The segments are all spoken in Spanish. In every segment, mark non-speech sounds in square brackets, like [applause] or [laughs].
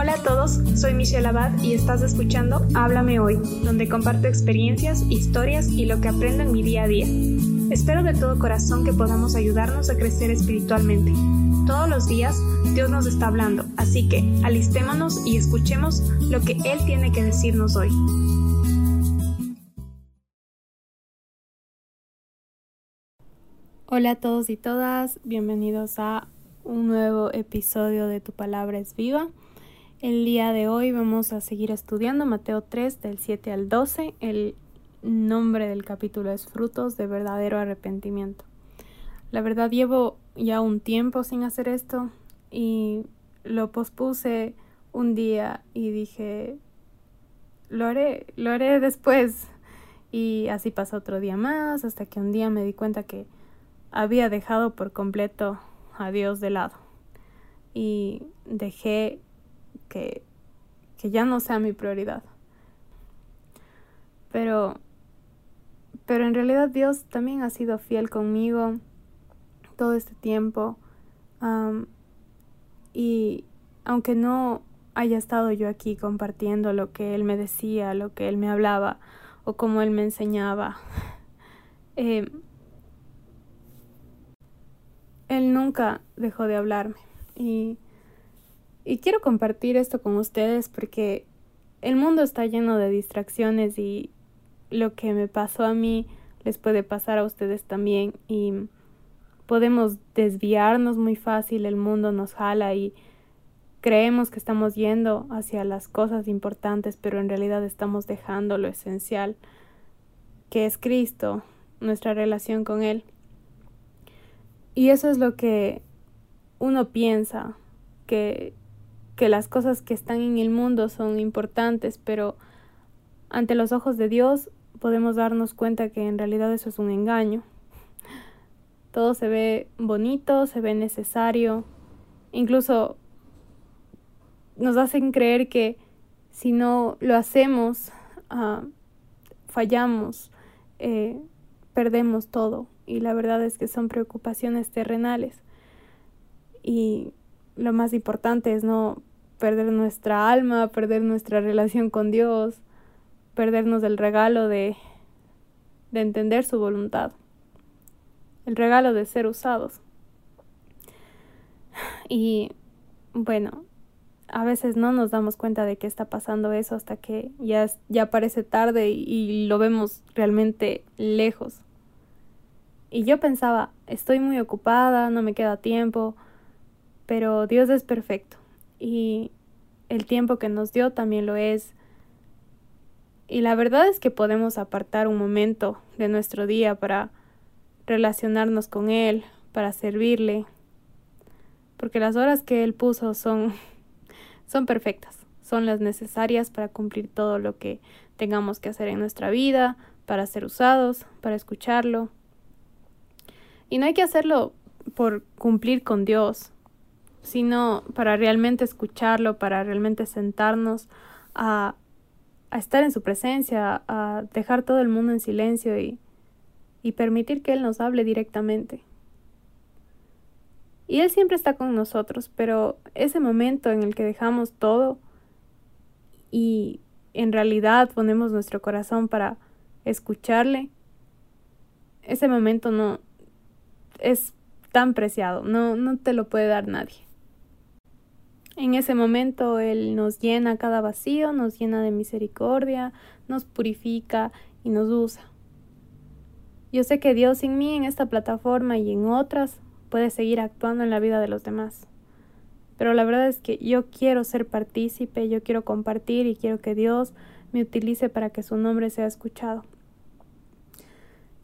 Hola a todos, soy Michelle Abad y estás escuchando Háblame Hoy, donde comparto experiencias, historias y lo que aprendo en mi día a día. Espero de todo corazón que podamos ayudarnos a crecer espiritualmente. Todos los días Dios nos está hablando, así que alistémonos y escuchemos lo que Él tiene que decirnos hoy. Hola a todos y todas, bienvenidos a un nuevo episodio de Tu Palabra es Viva. El día de hoy vamos a seguir estudiando Mateo 3 del 7 al 12. El nombre del capítulo es Frutos de verdadero arrepentimiento. La verdad llevo ya un tiempo sin hacer esto y lo pospuse un día y dije, lo haré, lo haré después. Y así pasó otro día más hasta que un día me di cuenta que había dejado por completo a Dios de lado y dejé que, que ya no sea mi prioridad. Pero, pero en realidad Dios también ha sido fiel conmigo todo este tiempo. y aunque no haya estado yo aquí compartiendo lo que Él me decía, lo que Él me hablaba o cómo Él me enseñaba, [laughs] eh, Él nunca dejó de hablarme. Y y quiero compartir esto con ustedes porque el mundo está lleno de distracciones y lo que me pasó a mí les puede pasar a ustedes también y podemos desviarnos muy fácil, el mundo nos jala y creemos que estamos yendo hacia las cosas importantes, pero en realidad estamos dejando lo esencial, que es Cristo, nuestra relación con Él. Y eso es lo que uno piensa, que que las cosas que están en el mundo son importantes, pero ante los ojos de Dios podemos darnos cuenta que en realidad eso es un engaño. Todo se ve bonito, se ve necesario, incluso nos hacen creer que si no lo hacemos, ah, fallamos, eh, perdemos todo. Y la verdad es que son preocupaciones terrenales. Y lo más importante es no perder nuestra alma, perder nuestra relación con Dios, perdernos el regalo de, de entender su voluntad, el regalo de ser usados. Y bueno, a veces no nos damos cuenta de que está pasando eso hasta que ya, ya parece tarde y, y lo vemos realmente lejos. Y yo pensaba, estoy muy ocupada, no me queda tiempo, pero Dios es perfecto y el tiempo que nos dio también lo es. Y la verdad es que podemos apartar un momento de nuestro día para relacionarnos con Él, para servirle, porque las horas que Él puso son, [laughs] son perfectas, son las necesarias para cumplir todo lo que tengamos que hacer en nuestra vida, para ser usados, para escucharlo. Y no hay que hacerlo por cumplir con Dios, sino para realmente escucharlo, para realmente sentarnos a, a estar en su presencia, a dejar todo el mundo en silencio y, y permitir que Él nos hable directamente. Y Él siempre está con nosotros, pero ese momento en el que dejamos todo y en realidad ponemos nuestro corazón para escucharle, ese momento no es tan preciado, no, no te lo puede dar nadie. En ese momento Él nos llena cada vacío, nos llena de misericordia, nos purifica y nos usa. Yo sé que Dios en mí, en esta plataforma y en otras, puede seguir actuando en la vida de los demás. Pero la verdad es que yo quiero ser partícipe, yo quiero compartir y quiero que Dios me utilice para que su nombre sea escuchado.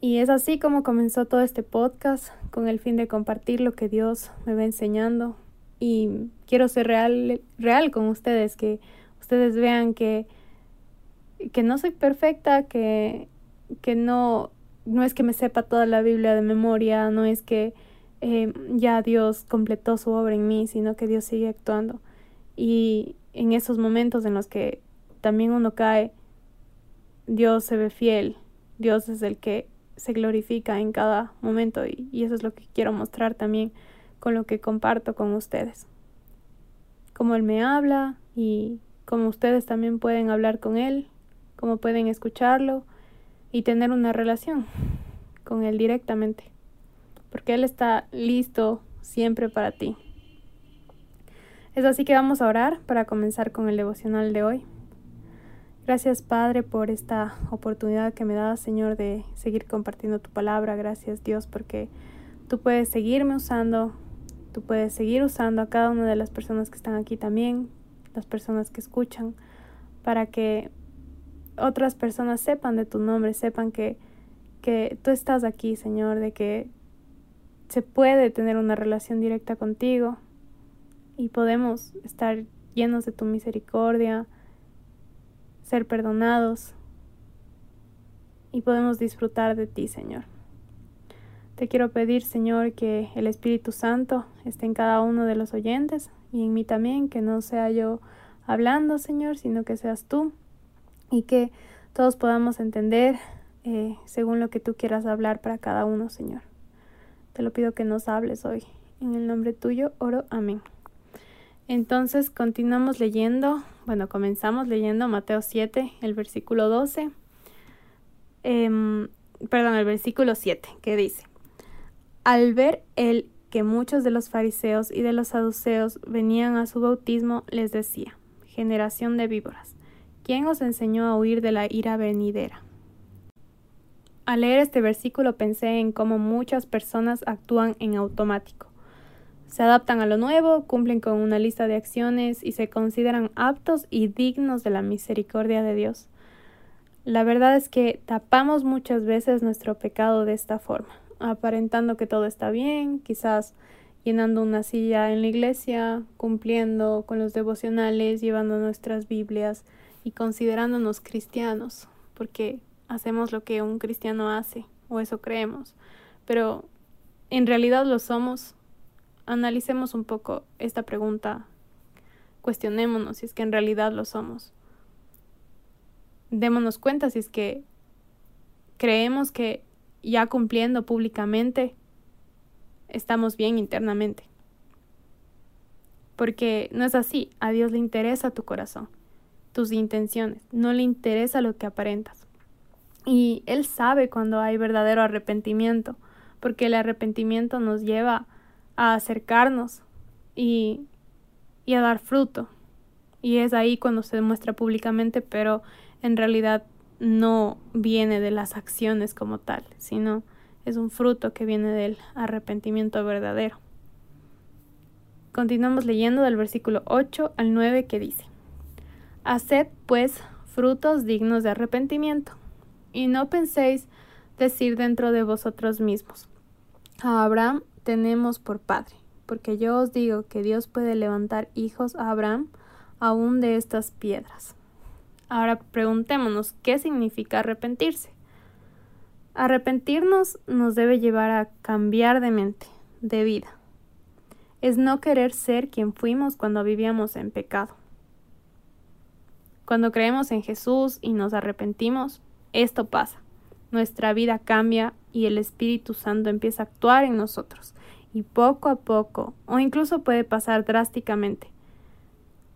Y es así como comenzó todo este podcast, con el fin de compartir lo que Dios me va enseñando, y quiero ser real, real con ustedes, que ustedes vean que, que no soy perfecta, que, que no, no es que me sepa toda la Biblia de memoria, no es que eh, ya Dios completó su obra en mí, sino que Dios sigue actuando. Y en esos momentos en los que también uno cae, Dios se ve fiel, Dios es el que se glorifica en cada momento y, y eso es lo que quiero mostrar también con lo que comparto con ustedes. Cómo Él me habla, y como ustedes también pueden hablar con Él, como pueden escucharlo y tener una relación con Él directamente, porque Él está listo siempre para ti. Es así que vamos a orar para comenzar con el devocional de hoy. Gracias Padre por esta oportunidad que me das, Señor, de seguir compartiendo tu palabra. Gracias Dios porque tú puedes seguirme usando, tú puedes seguir usando a cada una de las personas que están aquí también, las personas que escuchan, para que otras personas sepan de tu nombre, sepan que, que tú estás aquí, Señor, de que se puede tener una relación directa contigo y podemos estar llenos de tu misericordia, ser perdonados y podemos disfrutar de ti, Señor. Te quiero pedir, Señor, que el Espíritu Santo esté en cada uno de los oyentes y en mí también, que no sea yo hablando, Señor, sino que seas tú y que todos podamos entender eh, según lo que tú quieras hablar para cada uno, Señor. Te lo pido que nos hables hoy. En el nombre tuyo oro. Amén. Entonces continuamos leyendo, bueno, comenzamos leyendo Mateo 7, el versículo 12, em, perdón, el versículo 7, que dice, al ver él que muchos de los fariseos y de los saduceos venían a su bautismo, les decía, generación de víboras, ¿quién os enseñó a huir de la ira venidera? Al leer este versículo pensé en cómo muchas personas actúan en automático se adaptan a lo nuevo, cumplen con una lista de acciones y se consideran aptos y dignos de la misericordia de Dios. La verdad es que tapamos muchas veces nuestro pecado de esta forma, aparentando que todo está bien, quizás llenando una silla en la iglesia, cumpliendo con los devocionales, llevando nuestras Biblias y considerándonos cristianos, porque hacemos lo que un cristiano hace, o eso creemos, pero en realidad lo somos. Analicemos un poco esta pregunta, cuestionémonos si es que en realidad lo somos. Démonos cuenta si es que creemos que ya cumpliendo públicamente estamos bien internamente. Porque no es así, a Dios le interesa tu corazón, tus intenciones, no le interesa lo que aparentas. Y Él sabe cuando hay verdadero arrepentimiento, porque el arrepentimiento nos lleva a acercarnos y, a dar fruto. Y es ahí cuando se demuestra públicamente, pero en realidad no viene de las acciones como tal, sino es un fruto que viene del arrepentimiento verdadero. Continuamos leyendo del versículo 8 al 9 que dice, Haced pues frutos dignos de arrepentimiento, y no penséis decir dentro de vosotros mismos, a Abraham tenemos por padre, porque yo os digo que Dios puede levantar hijos a Abraham aún de estas piedras. Ahora preguntémonos, ¿qué significa arrepentirse? Arrepentirnos nos debe llevar a cambiar de mente, de vida. Es no querer ser quien fuimos cuando vivíamos en pecado. Cuando creemos en Jesús y nos arrepentimos, esto pasa. Nuestra vida cambia y el Espíritu Santo empieza a actuar en nosotros y poco a poco, o incluso puede pasar drásticamente,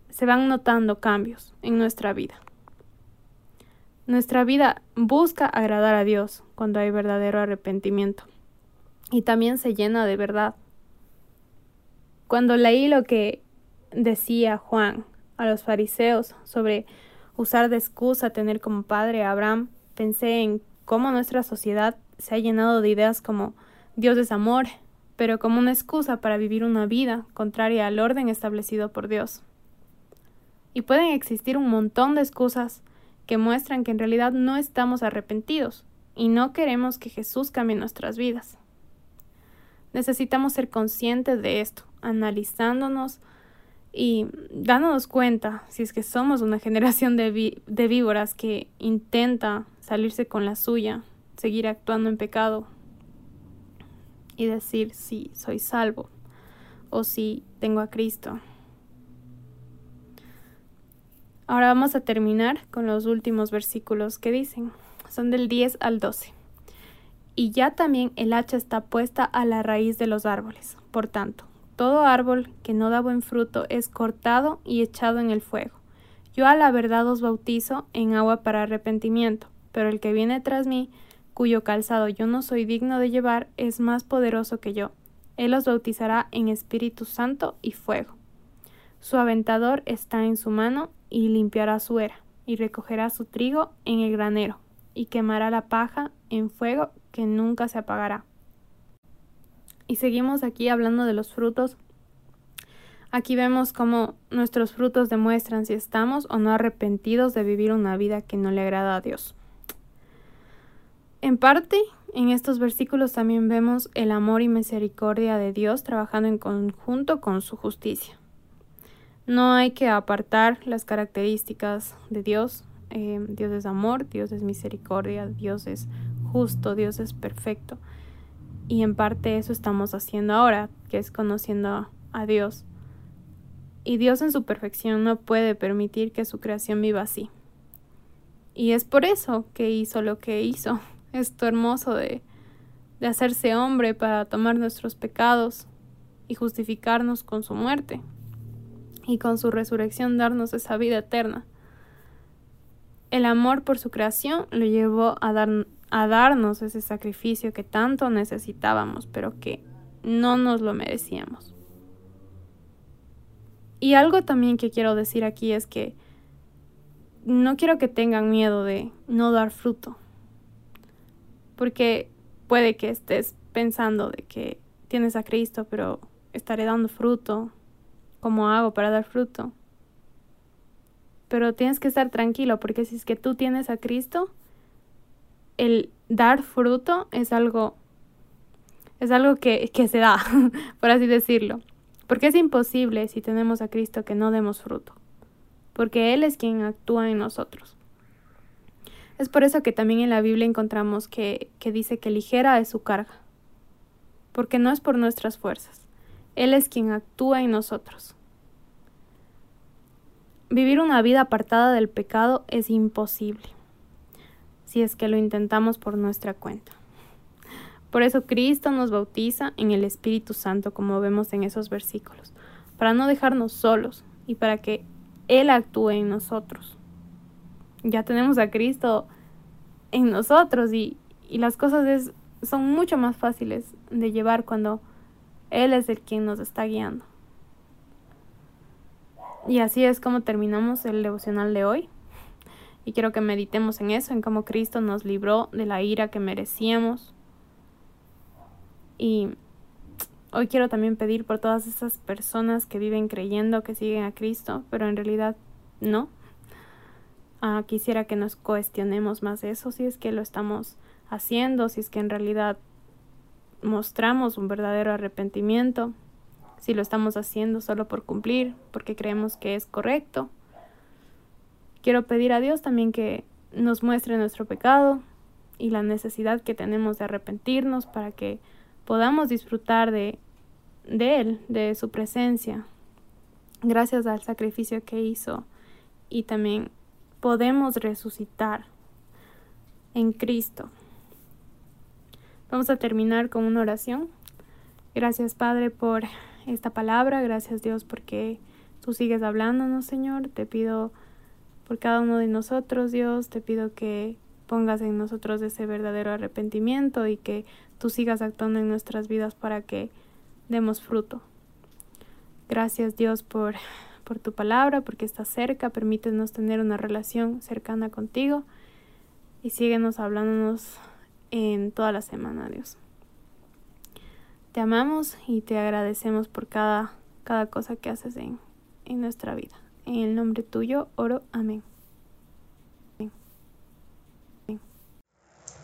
se van notando cambios en nuestra vida. Nuestra vida busca agradar a Dios cuando hay verdadero arrepentimiento y también se llena de verdad. Cuando leí lo que decía Juan a los fariseos sobre usar de excusa tener como padre a Abraham, pensé en cómo nuestra sociedad se ha llenado de ideas como Dios es amor, pero como una excusa para vivir una vida contraria al orden establecido por Dios. Y pueden existir un montón de excusas que muestran que en realidad no estamos arrepentidos y no queremos que Jesús cambie nuestras vidas. Necesitamos ser conscientes de esto, analizándonos y dándonos cuenta si es que somos una [laughs] generación de, de víboras que intenta salirse con la suya, seguir actuando en pecado y decir si soy salvo o si tengo a Cristo. Ahora vamos a terminar con los últimos versículos que dicen. Son del 10 al 12. Y ya también el hacha está puesta a la raíz de los árboles. Por tanto, todo árbol que no da buen fruto es cortado y echado en el fuego. Yo a la verdad os bautizo en agua para arrepentimiento, pero el que viene tras mí, cuyo calzado yo no soy digno de llevar, es más poderoso que yo. Él os bautizará en Espíritu Santo y fuego. Su aventador está en su mano y limpiará su era, y recogerá su trigo en el granero, y quemará la paja en fuego que nunca se apagará. Y seguimos aquí hablando de los frutos. Aquí vemos cómo nuestros frutos demuestran si estamos o no arrepentidos de vivir una vida que no le agrada a Dios. En parte, en estos versículos también vemos el amor y misericordia de Dios trabajando en conjunto con su justicia. No hay que apartar las características de Dios. Eh, Dios es amor, Dios es misericordia, Dios es justo, Dios es perfecto. Y en parte eso estamos haciendo ahora, que es conociendo a Dios. Y Dios en su perfección no puede permitir que su creación viva así. Y es por eso que hizo lo que hizo. [laughs] Esto hermoso de, de hacerse hombre para tomar nuestros pecados y justificarnos con su muerte. Y con su resurrección darnos esa vida eterna. El amor por su creación lo llevó a dar a darnos ese sacrificio que tanto necesitábamos, pero que no nos lo merecíamos. Y algo también que quiero decir aquí es que no quiero que tengan miedo de no dar fruto, porque puede que estés pensando de que tienes a Cristo, pero estaré dando fruto. ¿Cómo hago para dar fruto? Pero tienes que estar tranquilo, porque si es que tú tienes a Cristo, el dar fruto es algo, es algo que, que se da, [laughs] por así decirlo. Porque es imposible si tenemos a Cristo que no demos fruto. Porque Él es quien actúa en nosotros. Es por eso que también en la Biblia encontramos que, que dice que ligera es su carga. Porque no es por nuestras fuerzas. Él es quien actúa en nosotros. Vivir una vida apartada del pecado es imposible si es que lo intentamos por nuestra cuenta. Por eso Cristo nos bautiza en el Espíritu Santo, como vemos en esos versículos, para no dejarnos solos y para que Él actúe en nosotros. Ya tenemos a Cristo en nosotros y, y las cosas son mucho más fáciles de llevar cuando Él es el quien nos está guiando. Y así es como terminamos el devocional de hoy. Y quiero que meditemos en eso, en cómo Cristo nos libró de la ira que merecíamos. Y hoy quiero también pedir por todas esas personas que viven creyendo que siguen a Cristo, pero en realidad no. Ah, quisiera que nos cuestionemos más eso, si es que lo estamos haciendo, si es que en realidad mostramos un verdadero arrepentimiento, si lo estamos haciendo solo por cumplir, porque creemos que es correcto Quiero pedir a Dios también que nos muestre nuestro pecado y la necesidad que tenemos de arrepentirnos para que podamos disfrutar de, de Él, de su presencia, gracias al sacrificio que hizo y también podemos resucitar en Cristo. Vamos a terminar con una oración. Gracias Padre por esta palabra, gracias Dios porque tú sigues hablándonos Señor. Te pido por cada uno de nosotros, Dios. Te pido que pongas en nosotros ese verdadero arrepentimiento y que tú sigas actuando en nuestras vidas para que demos fruto. Gracias Dios por, por tu palabra, porque estás cerca, permítenos tener una relación cercana contigo y síguenos hablándonos en toda la semana, Dios. Te amamos y te agradecemos por cada, cada cosa que haces en, en nuestra vida. En el nombre tuyo oro. Amén.